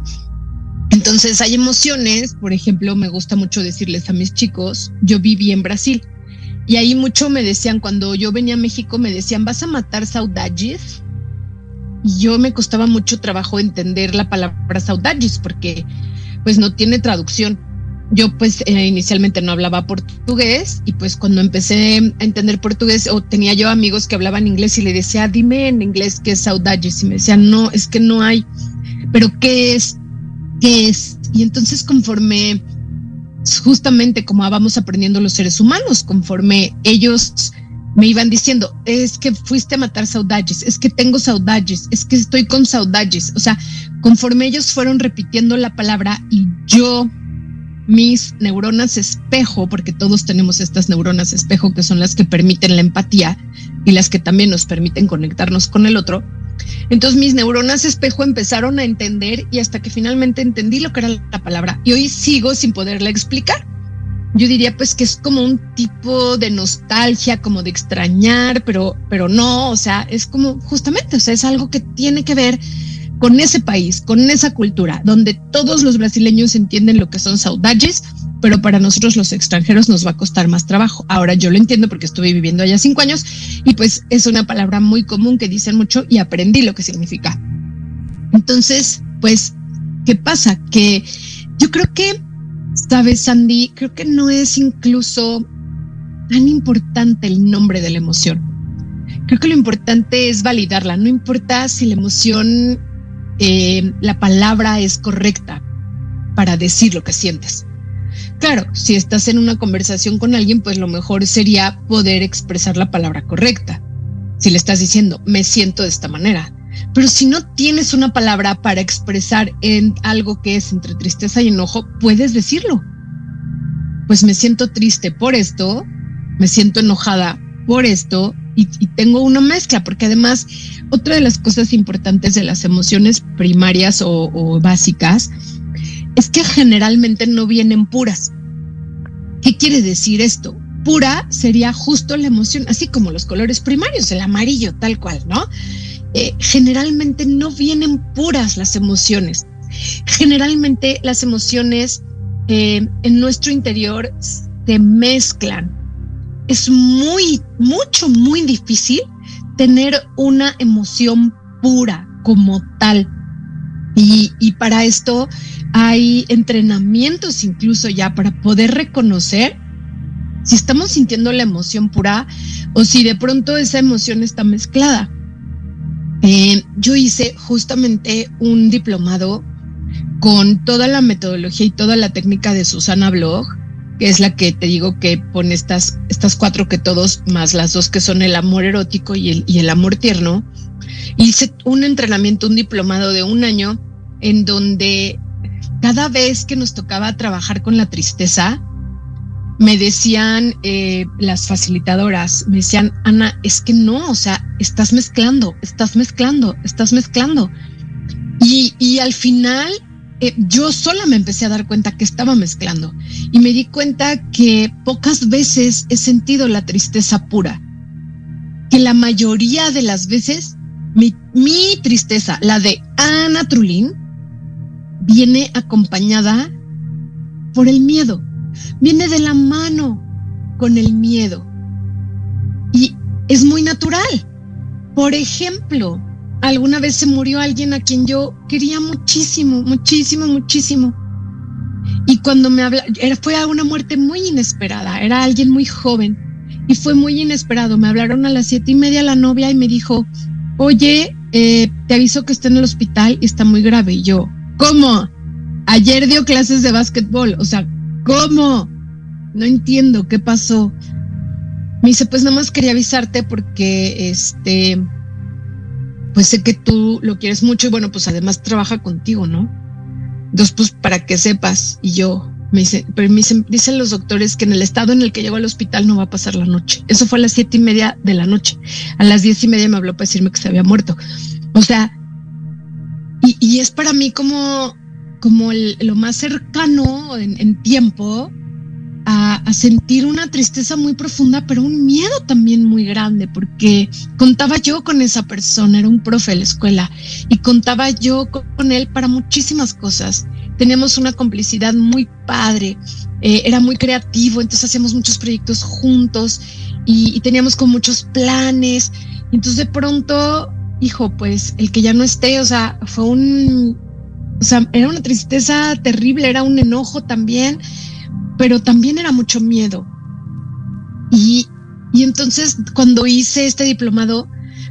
Entonces hay emociones, por ejemplo, me gusta mucho decirles a mis chicos, yo viví en Brasil y ahí mucho me decían, cuando yo venía a México, me decían, ¿vas a matar saudades? Y yo me costaba mucho trabajo entender la palabra saudades porque pues no tiene traducción. Yo pues eh, inicialmente no hablaba portugués y pues cuando empecé a entender portugués o tenía yo amigos que hablaban inglés y le decía, dime en inglés qué es saudades y me decían, no, es que no hay, pero ¿qué es? ¿Qué es? Y entonces conforme justamente como vamos aprendiendo los seres humanos, conforme ellos me iban diciendo, es que fuiste a matar saudades, es que tengo saudades, es que estoy con saudades. O sea, conforme ellos fueron repitiendo la palabra y yo, mis neuronas espejo, porque todos tenemos estas neuronas espejo que son las que permiten la empatía y las que también nos permiten conectarnos con el otro, entonces mis neuronas espejo empezaron a entender y hasta que finalmente entendí lo que era la palabra y hoy sigo sin poderla explicar. Yo diría pues que es como un tipo de nostalgia, como de extrañar, pero, pero no, o sea, es como justamente, o sea, es algo que tiene que ver con ese país, con esa cultura, donde todos los brasileños entienden lo que son saudades, pero para nosotros los extranjeros nos va a costar más trabajo. Ahora yo lo entiendo porque estuve viviendo allá cinco años y pues es una palabra muy común que dicen mucho y aprendí lo que significa. Entonces, pues, ¿qué pasa? Que yo creo que, sabes, Sandy, creo que no es incluso tan importante el nombre de la emoción. Creo que lo importante es validarla. No importa si la emoción, eh, la palabra es correcta para decir lo que sientes. Claro, si estás en una conversación con alguien, pues lo mejor sería poder expresar la palabra correcta. Si le estás diciendo, me siento de esta manera. Pero si no tienes una palabra para expresar en algo que es entre tristeza y enojo, puedes decirlo. Pues me siento triste por esto, me siento enojada por esto y, tengo una mezcla, porque además otra de las cosas importantes de las emociones primarias o básicas es que generalmente no vienen puras. ¿Qué quiere decir esto? Pura sería justo la emoción, así como los colores primarios, el amarillo, tal cual, ¿no? Eh, generalmente no vienen puras las emociones. Generalmente las emociones eh, en nuestro interior se mezclan. Es muy, mucho, muy difícil tener una emoción pura como tal. Y, y para esto hay entrenamientos incluso ya para poder reconocer si estamos sintiendo la emoción pura o si de pronto esa emoción está mezclada. Eh, yo hice justamente un diplomado con toda la metodología y toda la técnica de Susana Blog, que es la que te digo que pone estas, estas cuatro que todos, más las dos que son el amor erótico y el, y el amor tierno. Hice un entrenamiento, un diplomado de un año en donde cada vez que nos tocaba trabajar con la tristeza, me decían eh, las facilitadoras, me decían, Ana, es que no, o sea, estás mezclando, estás mezclando, estás mezclando. Y, y al final eh, yo sola me empecé a dar cuenta que estaba mezclando y me di cuenta que pocas veces he sentido la tristeza pura, que la mayoría de las veces mi, mi tristeza, la de Ana Trulín, viene acompañada por el miedo, viene de la mano con el miedo. Y es muy natural. Por ejemplo, alguna vez se murió alguien a quien yo quería muchísimo, muchísimo, muchísimo. Y cuando me habla, fue a una muerte muy inesperada, era alguien muy joven y fue muy inesperado. Me hablaron a las siete y media la novia y me dijo, oye, eh, te aviso que está en el hospital y está muy grave. Y yo, ¿Cómo? Ayer dio clases de básquetbol. O sea, ¿cómo? No entiendo qué pasó. Me dice, pues nada más quería avisarte porque este, pues sé que tú lo quieres mucho y bueno, pues además trabaja contigo, ¿no? Entonces, pues para que sepas. Y yo, me dice, pero me dicen, los doctores que en el estado en el que llegó al hospital no va a pasar la noche. Eso fue a las siete y media de la noche. A las diez y media me habló para decirme que se había muerto. O sea, y, es para mí como, como lo más cercano en, tiempo a, a, sentir una tristeza muy profunda, pero un miedo también muy grande, porque contaba yo con esa persona, era un profe de la escuela, y contaba yo con él para muchísimas cosas. Teníamos una complicidad muy padre, eh, era muy creativo, entonces hacíamos muchos proyectos juntos y, y teníamos con muchos planes. Entonces de pronto hijo, pues el que ya no esté, o sea, fue un, o sea, era una tristeza terrible, era un enojo también, pero también era mucho miedo. Y, y entonces cuando hice este diplomado,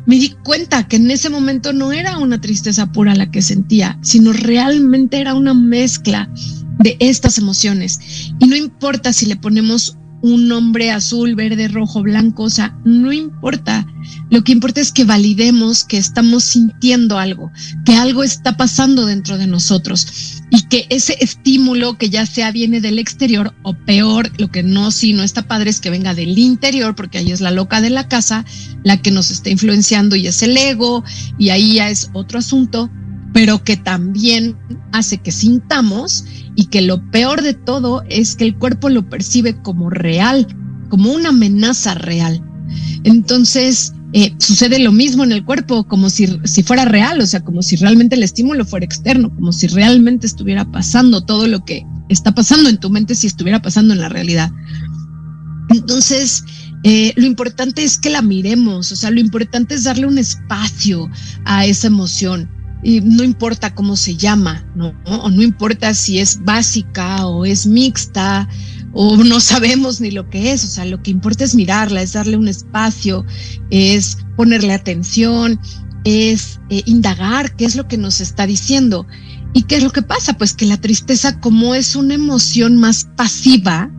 me di cuenta que en ese momento no era una tristeza pura la que sentía, sino realmente era una mezcla de estas emociones. Y no importa si le ponemos un nombre azul, verde, rojo, blanco, o sea, no importa. Lo que importa es que validemos que estamos sintiendo algo, que algo está pasando dentro de nosotros y que ese estímulo que ya sea viene del exterior o peor, lo que no, sí, no está padre es que venga del interior, porque ahí es la loca de la casa, la que nos está influenciando y es el ego y ahí ya es otro asunto, pero que también hace que sintamos y que lo peor de todo es que el cuerpo lo percibe como real, como una amenaza real. Entonces, eh, sucede lo mismo en el cuerpo, como si, si fuera real, o sea, como si realmente el estímulo fuera externo, como si realmente estuviera pasando todo lo que está pasando en tu mente si estuviera pasando en la realidad. Entonces, eh, lo importante es que la miremos, o sea, lo importante es darle un espacio a esa emoción. Y no importa cómo se llama, ¿no? O no importa si es básica o es mixta o no sabemos ni lo que es, o sea, lo que importa es mirarla, es darle un espacio, es ponerle atención, es eh, indagar qué es lo que nos está diciendo. ¿Y qué es lo que pasa? Pues que la tristeza como es una emoción más pasiva,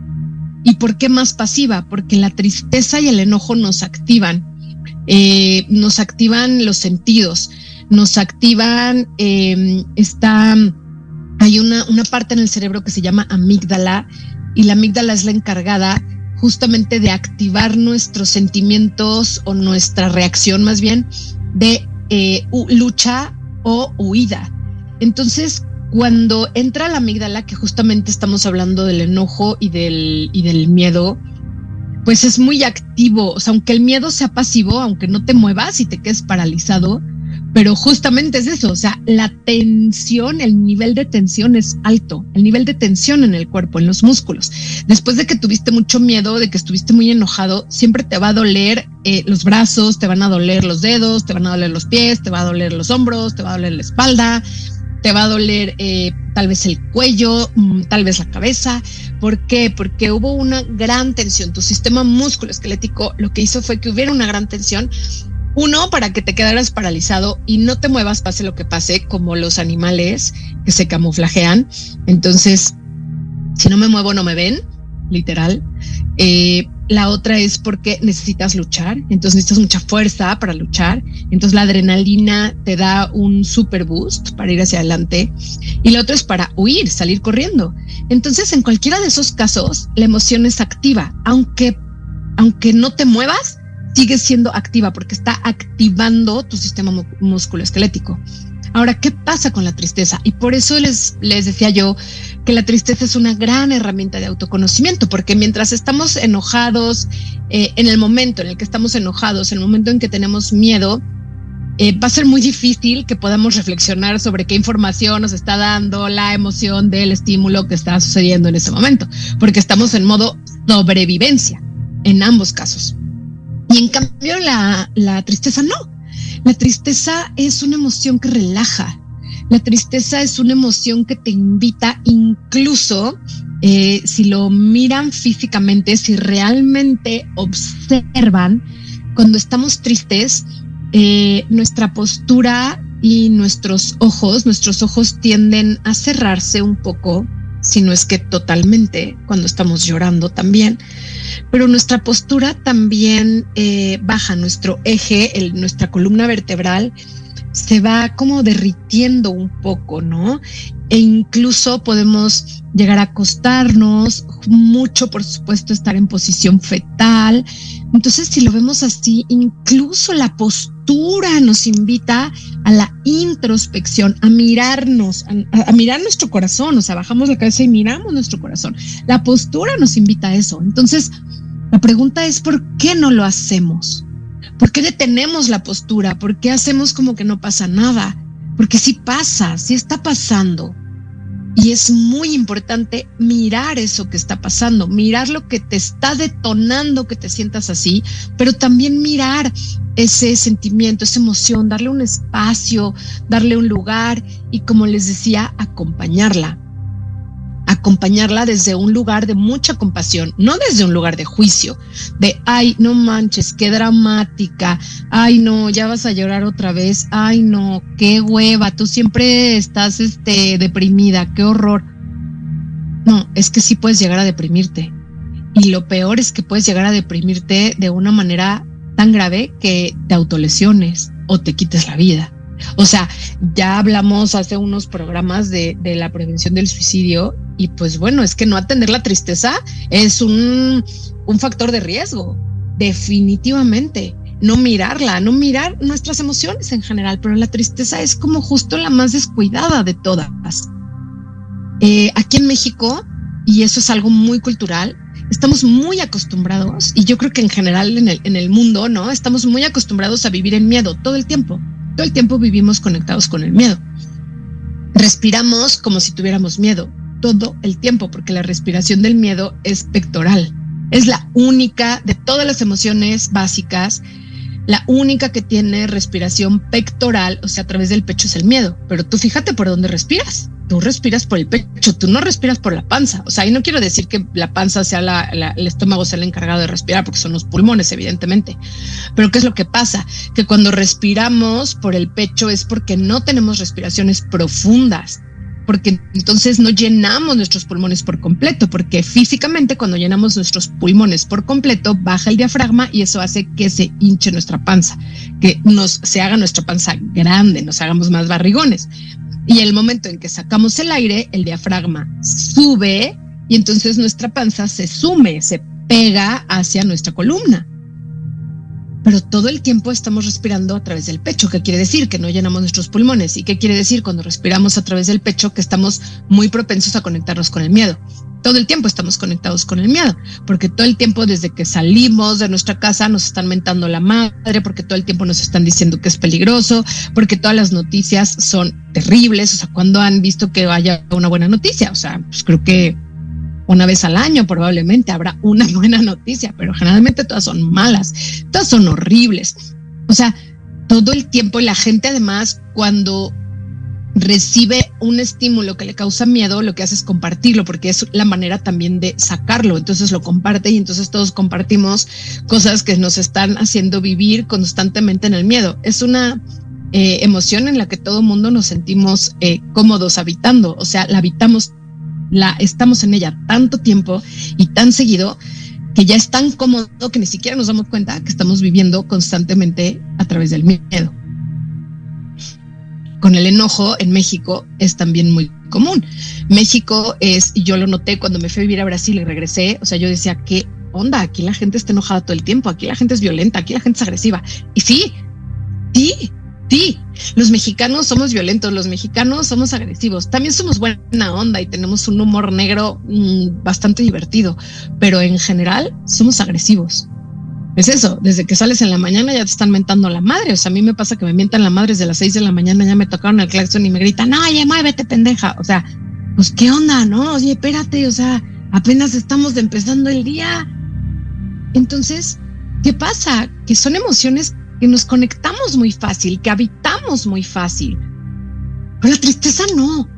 ¿y por qué más pasiva? Porque la tristeza y el enojo nos activan, eh, nos activan los sentidos, nos activan, eh, está, hay una, una parte en el cerebro que se llama amígdala y la amígdala es la encargada justamente de activar nuestros sentimientos o nuestra reacción más bien de eh, lucha o huida. Entonces, cuando entra la amígdala, que justamente estamos hablando del enojo y del, y del miedo, pues es muy activo. O sea, aunque el miedo sea pasivo, aunque no te muevas y te quedes paralizado, pero justamente es eso, o sea, la tensión, el nivel de tensión es alto, el nivel de tensión en el cuerpo, en los músculos. Después de que tuviste mucho miedo, de que estuviste muy enojado, siempre te va a doler eh, los brazos, te van a doler los dedos, te van a doler los pies, te va a doler los hombros, te va a doler la espalda, te va a doler eh, tal vez el cuello, mm, tal vez la cabeza. ¿Por qué? Porque hubo una gran tensión. Tu sistema musculoesquelético lo que hizo fue que hubiera una gran tensión uno, para que te quedaras paralizado y no te muevas, pase lo que pase, como los animales que se camuflajean. Entonces, si no me muevo, no me ven, literal. Eh, la otra es porque necesitas luchar, entonces necesitas mucha fuerza para luchar. Entonces la adrenalina te da un super boost para ir hacia adelante. Y la otra es para huir, salir corriendo. Entonces, en cualquiera de esos casos, la emoción es activa, aunque, aunque no te muevas, sigue siendo activa porque está activando tu sistema musculoesquelético. Ahora, ¿qué pasa con la tristeza? Y por eso les, les decía yo que la tristeza es una gran herramienta de autoconocimiento, porque mientras estamos enojados, eh, en el momento en el que estamos enojados, en el momento en que tenemos miedo, eh, va a ser muy difícil que podamos reflexionar sobre qué información nos está dando la emoción del estímulo que está sucediendo en ese momento, porque estamos en modo sobrevivencia en ambos casos. Y en cambio la, la tristeza no. La tristeza es una emoción que relaja. La tristeza es una emoción que te invita incluso, eh, si lo miran físicamente, si realmente observan, cuando estamos tristes, eh, nuestra postura y nuestros ojos, nuestros ojos tienden a cerrarse un poco, si no es que totalmente, cuando estamos llorando también pero nuestra postura también eh, baja, nuestro eje, nuestra columna vertebral se va como derritiendo un poco, ¿no? E incluso podemos llegar a acostarnos, mucho por supuesto estar en posición fetal. Entonces, si lo vemos así, incluso la postura nos invita a la introspección, a mirarnos, a, mirar nuestro corazón, o sea, bajamos la cabeza y miramos nuestro corazón. La postura nos invita a eso. Entonces, la pregunta es, ¿por qué no lo hacemos? ¿Por qué detenemos la postura? ¿Por qué hacemos como que no pasa nada? Porque sí pasa, sí está pasando. Y es muy importante mirar eso que está pasando, mirar lo que te está detonando que te sientas así, pero también mirar ese sentimiento, esa emoción, darle un espacio, darle un lugar y como les decía, acompañarla acompañarla desde un lugar de mucha compasión, no desde un lugar de juicio, de, ay, no manches, qué dramática, ay, no, ya vas a llorar otra vez, ay, no, qué hueva, tú siempre estás este, deprimida, qué horror. No, es que sí puedes llegar a deprimirte. Y lo peor es que puedes llegar a deprimirte de una manera tan grave que te autolesiones o te quites la vida. O sea, ya hablamos hace unos programas de, la prevención del suicidio y pues bueno, es que no atender la tristeza es un, un factor de riesgo, definitivamente. No mirarla, no mirar nuestras emociones en general, pero la tristeza es como justo la más descuidada de todas. Eh, aquí en México, y eso es algo muy cultural, estamos muy acostumbrados, y yo creo que en general en el, en el mundo, ¿no? Estamos muy acostumbrados a vivir en miedo todo el tiempo. Todo el tiempo vivimos conectados con el miedo. Respiramos como si tuviéramos miedo todo el tiempo, porque la respiración del miedo es pectoral. Es la única de todas las emociones básicas, la única que tiene respiración pectoral, o sea, a través del pecho es el miedo. Pero tú fíjate por dónde respiras. Tú respiras por el pecho, tú no respiras por la panza. O sea, y no quiero decir que la panza sea la, el estómago sea el encargado de respirar, porque son los pulmones, evidentemente. Pero ¿qué es lo que pasa? Que cuando respiramos por el pecho es porque no tenemos respiraciones profundas porque entonces no llenamos nuestros pulmones por completo, porque físicamente cuando llenamos nuestros pulmones por completo baja el diafragma y eso hace que se hinche nuestra panza, que nos se haga nuestra panza grande, nos hagamos más barrigones. Y el momento en que sacamos el aire, el diafragma sube y entonces nuestra panza se sume, se pega hacia nuestra columna pero todo el tiempo estamos respirando a través del pecho. ¿Qué quiere decir? Que no llenamos nuestros pulmones. ¿Y qué quiere decir cuando respiramos a través del pecho? Que estamos muy propensos a conectarnos con el miedo. Todo el tiempo estamos conectados con el miedo, porque todo el tiempo desde que salimos de nuestra casa nos están mentando la madre, porque todo el tiempo nos están diciendo que es peligroso, porque todas las noticias son terribles. O sea, cuando han visto que haya una buena noticia? O sea, pues creo que una vez al año probablemente habrá una [laughs] buena noticia, pero generalmente todas son malas, todas son horribles. O sea, todo el tiempo la gente además cuando recibe un estímulo que le causa miedo, lo que hace es compartirlo, porque es la manera también de sacarlo. Entonces lo comparte y entonces todos compartimos cosas que nos están haciendo vivir constantemente en el miedo. Es una eh, emoción en la que todo mundo nos sentimos eh, cómodos habitando, o sea, la habitamos la estamos en ella tanto tiempo y tan seguido que ya es tan cómodo que ni siquiera nos damos cuenta que estamos viviendo constantemente a través del miedo. Con el enojo en México es también muy común. México es, y yo lo noté cuando me fui a vivir a Brasil y regresé, o sea, yo decía, ¿qué onda? Aquí la gente está enojada todo el tiempo, aquí la gente es violenta, aquí la gente es agresiva. Y sí, sí, Sí, los mexicanos somos violentos, los mexicanos somos agresivos, también somos buena onda y tenemos un humor negro mm, bastante divertido, pero en general somos agresivos. Es eso, desde que sales en la mañana ya te están mentando la madre, o sea, a mí me pasa que me mientan la madre desde las seis de la mañana, ya me tocaron el claxon y me gritan, oye, muévete pendeja, o sea, pues qué onda, ¿no? Oye, espérate, o sea, apenas estamos empezando el día. Entonces, ¿qué pasa? Que son emociones que nos conectamos muy fácil, que habitamos muy fácil. Pero la tristeza no.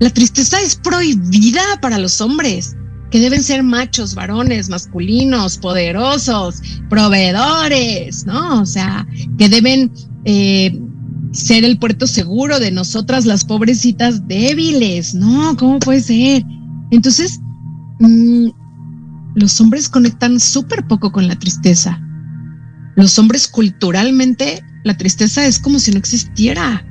La tristeza es prohibida para los hombres, que deben ser machos, varones, masculinos, poderosos, proveedores, ¿no? O sea, que deben eh, ser el puerto seguro de nosotras, las pobrecitas débiles, ¿no? ¿Cómo puede ser? Entonces, mm, los hombres conectan súper poco con la tristeza los hombres culturalmente, la tristeza es como si no existiera.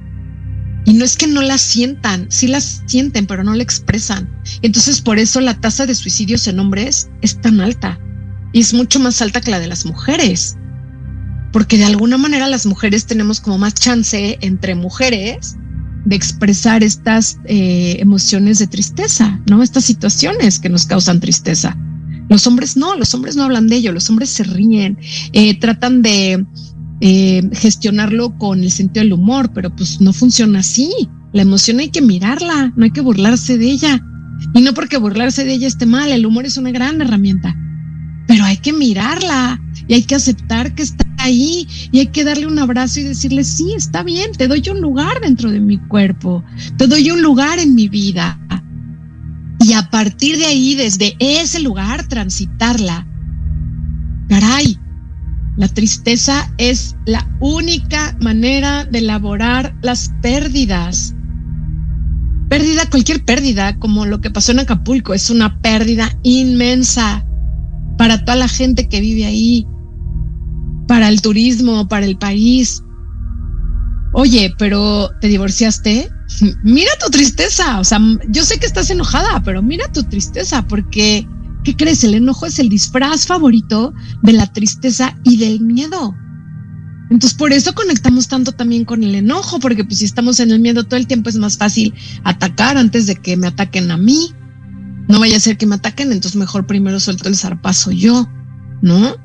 Y no es que no la sientan, sí la sienten, pero no la expresan. Entonces por eso la tasa de suicidios en hombres es tan alta. Y es mucho más alta que la de las mujeres. Porque de alguna manera las mujeres tenemos como más chance entre mujeres de expresar estas eh, emociones de tristeza, ¿no? Estas situaciones que nos causan tristeza. Los hombres no, los hombres no hablan de ello, los hombres se ríen, eh, tratan de eh, gestionarlo con el sentido del humor, pero pues no funciona así. La emoción hay que mirarla, no hay que burlarse de ella. Y no porque burlarse de ella esté mal, el humor es una gran herramienta, pero hay que mirarla y hay que aceptar que está ahí y hay que darle un abrazo y decirle, sí, está bien, te doy un lugar dentro de mi cuerpo, te doy un lugar en mi vida y a partir de ahí, desde ese lugar, transitarla. Caray, la tristeza es la única manera de elaborar las pérdidas. Pérdida, cualquier pérdida, como lo que pasó en Acapulco, es una pérdida inmensa para toda la gente que vive ahí, para el turismo, para el país. Oye, pero ¿te divorciaste? [laughs] mira tu tristeza, o sea, yo sé que estás enojada, pero mira tu tristeza, porque, ¿qué crees? El enojo es el disfraz favorito de la tristeza y del miedo. Entonces, por eso conectamos tanto también con el enojo, porque pues si estamos en el miedo todo el tiempo es más fácil atacar antes de que me ataquen a mí. No vaya a ser que me ataquen, entonces mejor primero suelto el zarpazo yo, ¿no?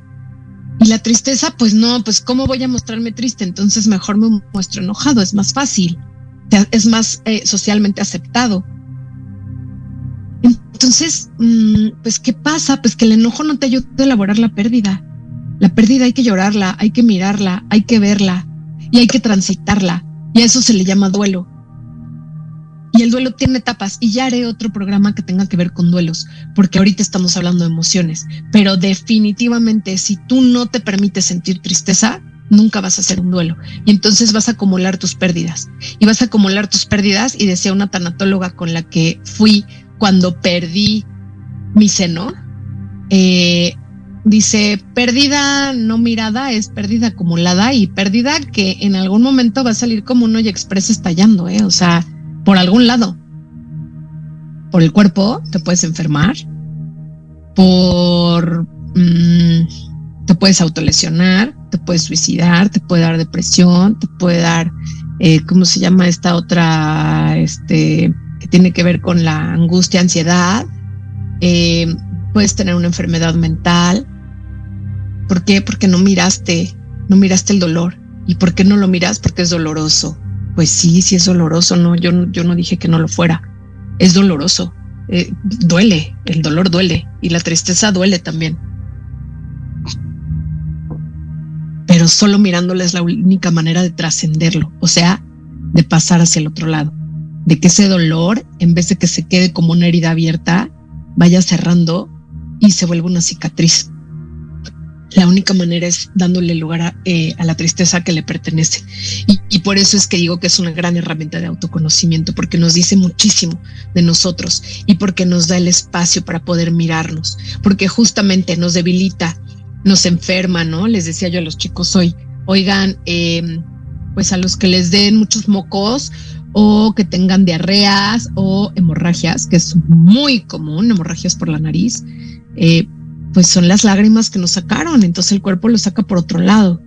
Y la tristeza, pues no, pues ¿cómo voy a mostrarme triste? Entonces mejor me muestro enojado, es más fácil es más eh, socialmente aceptado. entonces, mm, pues, ¿qué pasa? Pues que el enojo no te ayuda a elaborar la pérdida. La pérdida hay que llorarla, hay que mirarla, hay que verla y hay que transitarla. Y a eso se le llama duelo. El duelo tiene etapas y ya haré otro programa que tenga que ver con duelos, porque ahorita estamos hablando de emociones, pero definitivamente si tú no te permites sentir tristeza, nunca vas a hacer un duelo. Y entonces vas a acumular tus pérdidas. Y vas a acumular tus pérdidas y decía una tanatóloga con la que fui cuando perdí mi seno, eh, dice, pérdida no mirada es pérdida acumulada y pérdida que en algún momento va a salir como un Oye Express estallando, ¿eh? O sea, por algún lado. Por el cuerpo te puedes enfermar, por... Mm, te puedes autolesionar, te puedes suicidar, te puede dar depresión, te puede dar, eh, ¿cómo se llama esta otra? Este, que tiene que ver con la angustia, ansiedad. Eh, puedes tener una enfermedad mental. ¿Por qué? Porque no miraste, no miraste el dolor. ¿Y por qué no lo miras? Porque es doloroso. Pues sí, sí es doloroso. No, yo, yo no dije que no lo fuera. Es doloroso. Eh, duele, el dolor duele y la tristeza duele también. Pero solo mirándolo es la única manera de trascenderlo, o sea, de pasar hacia el otro lado, de que ese dolor, en vez de que se quede como una herida abierta, vaya cerrando y se vuelva una cicatriz. La única manera es dándole lugar a, eh, la tristeza que le pertenece. Y, por eso es que digo que es una gran herramienta de autoconocimiento, porque nos dice muchísimo de nosotros y porque nos da el espacio para poder mirarnos, porque justamente nos debilita, nos enferma, ¿no? Les decía yo a los chicos hoy, oigan, eh, pues a los que les den muchos mocos o que tengan diarreas o hemorragias, que es muy común, hemorragias por la nariz, eh, pues son las lágrimas que nos sacaron, entonces el cuerpo lo saca por otro lado.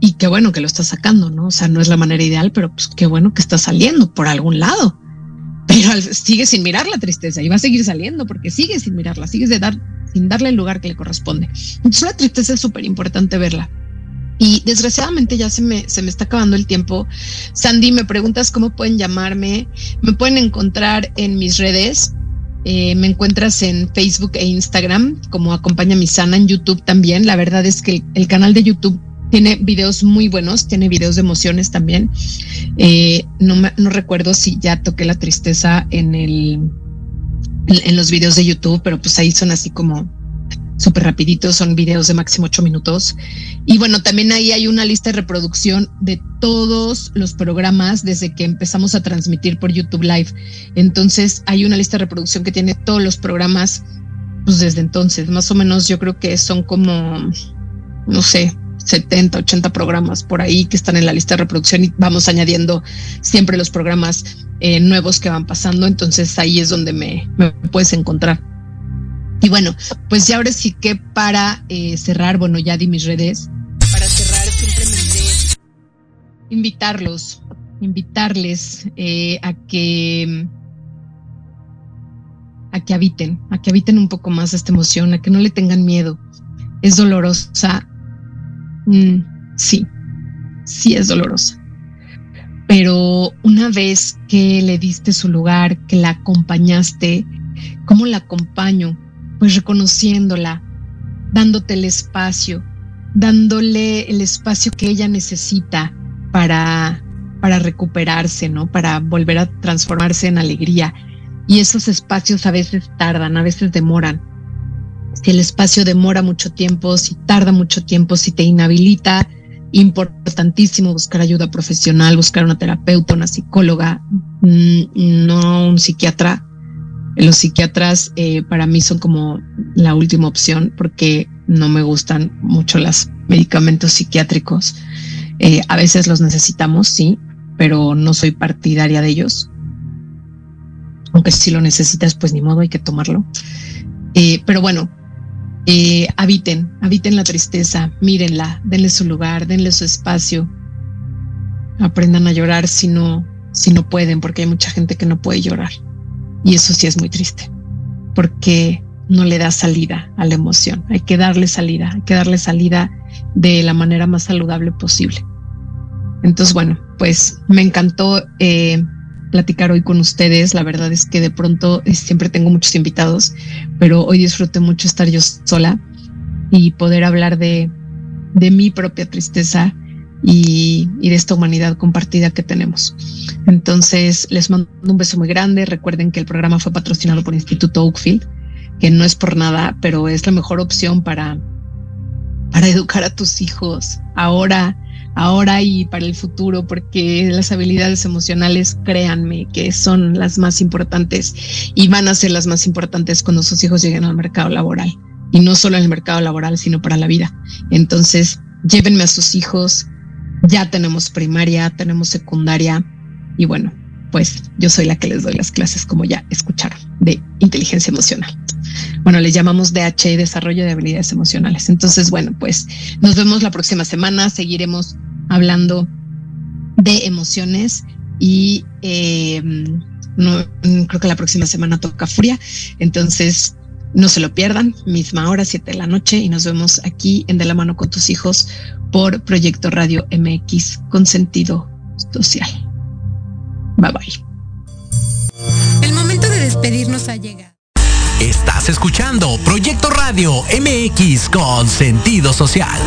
Y, qué bueno que lo está sacando, ¿no? O sea, no es la manera ideal, pero pues qué bueno que está saliendo por algún lado. Pero sigue sin mirar la tristeza y va a seguir saliendo porque sigue sin mirarla, sigue de dar, sin darle el lugar que le corresponde. Entonces la tristeza es súper importante verla. Y desgraciadamente ya se me, se me está acabando el tiempo. Sandy, me preguntas cómo pueden llamarme. Me pueden encontrar en mis redes. Eh, me encuentras en Facebook e Instagram como Acompaña mi sana, en YouTube también. La verdad es que el, canal de YouTube tiene videos muy buenos, tiene videos de emociones también. Eh, no, me, no recuerdo si ya toqué la tristeza en el en los videos de YouTube, pero pues ahí son así como súper rapiditos, son videos de máximo ocho minutos. Y bueno, también ahí hay una lista de reproducción de todos los programas desde que empezamos a transmitir por YouTube Live. Entonces hay una lista de reproducción que tiene todos los programas, pues desde entonces, más o menos yo creo que son como, no sé, 70, 80 programas por ahí que están en la lista de reproducción y vamos añadiendo siempre los programas eh, nuevos que van pasando. Entonces ahí es donde me, me puedes encontrar. Y bueno, pues ya ahora sí que para eh, cerrar, bueno, ya di mis redes. Para cerrar, simplemente invitarlos, invitarles eh, a que a que habiten, a que habiten un poco más esta emoción, a que no le tengan miedo. Es dolorosa, mm, sí, sí es dolorosa. Pero una vez que le diste su lugar, que la acompañaste, ¿cómo la acompaño? Pues reconociéndola, dándote el espacio, dándole el espacio que ella necesita para, para recuperarse, ¿no? Para volver a transformarse en alegría. Y esos espacios a veces tardan, a veces demoran. Si el espacio demora mucho tiempo, si tarda mucho tiempo, si te inhabilita, importantísimo buscar ayuda profesional, buscar una terapeuta, una psicóloga, mm, no un psiquiatra, los psiquiatras eh, para mí son como la última opción porque no me gustan mucho los medicamentos psiquiátricos. Eh, a veces los necesitamos, sí, pero no soy partidaria de ellos. Aunque si lo necesitas, pues ni modo, hay que tomarlo. Eh, pero bueno, habiten, habiten la tristeza, mírenla, denle su lugar, denle su espacio. Aprendan a llorar si no, si no pueden, porque hay mucha gente que no puede llorar. Y eso sí es muy triste, porque no le da salida a la emoción. Hay que darle salida, hay que darle salida de la manera más saludable posible. Entonces, bueno, pues me encantó eh, platicar hoy con ustedes. La verdad es que de pronto eh, siempre tengo muchos invitados, pero hoy disfruté mucho estar yo sola y poder hablar de, de mi propia tristeza y, de esta humanidad compartida que tenemos. Entonces, les mando un beso muy grande. Recuerden que el programa fue patrocinado por Instituto Oakfield, que no es por nada, pero es la mejor opción para, para educar a tus hijos ahora, ahora y para el futuro, porque las habilidades emocionales, créanme, que son las más importantes y van a ser las más importantes cuando sus hijos lleguen al mercado laboral. Y no solo en el mercado laboral, sino para la vida. Entonces, llévenme a sus hijos, ya tenemos primaria, tenemos secundaria y bueno, pues yo soy la que les doy las clases, como ya escucharon, de inteligencia emocional. Bueno, le llamamos DH, Desarrollo de Habilidades Emocionales. Entonces, bueno, pues nos vemos la próxima semana, seguiremos hablando de emociones y eh, no, creo que la próxima semana toca Furia. Entonces, no se lo pierdan, misma hora, 7 de la noche, y nos vemos aquí en De la mano con tus hijos por Proyecto Radio MX con sentido social. Bye bye. El momento de despedirnos ha llegado. Estás escuchando Proyecto Radio MX con sentido social.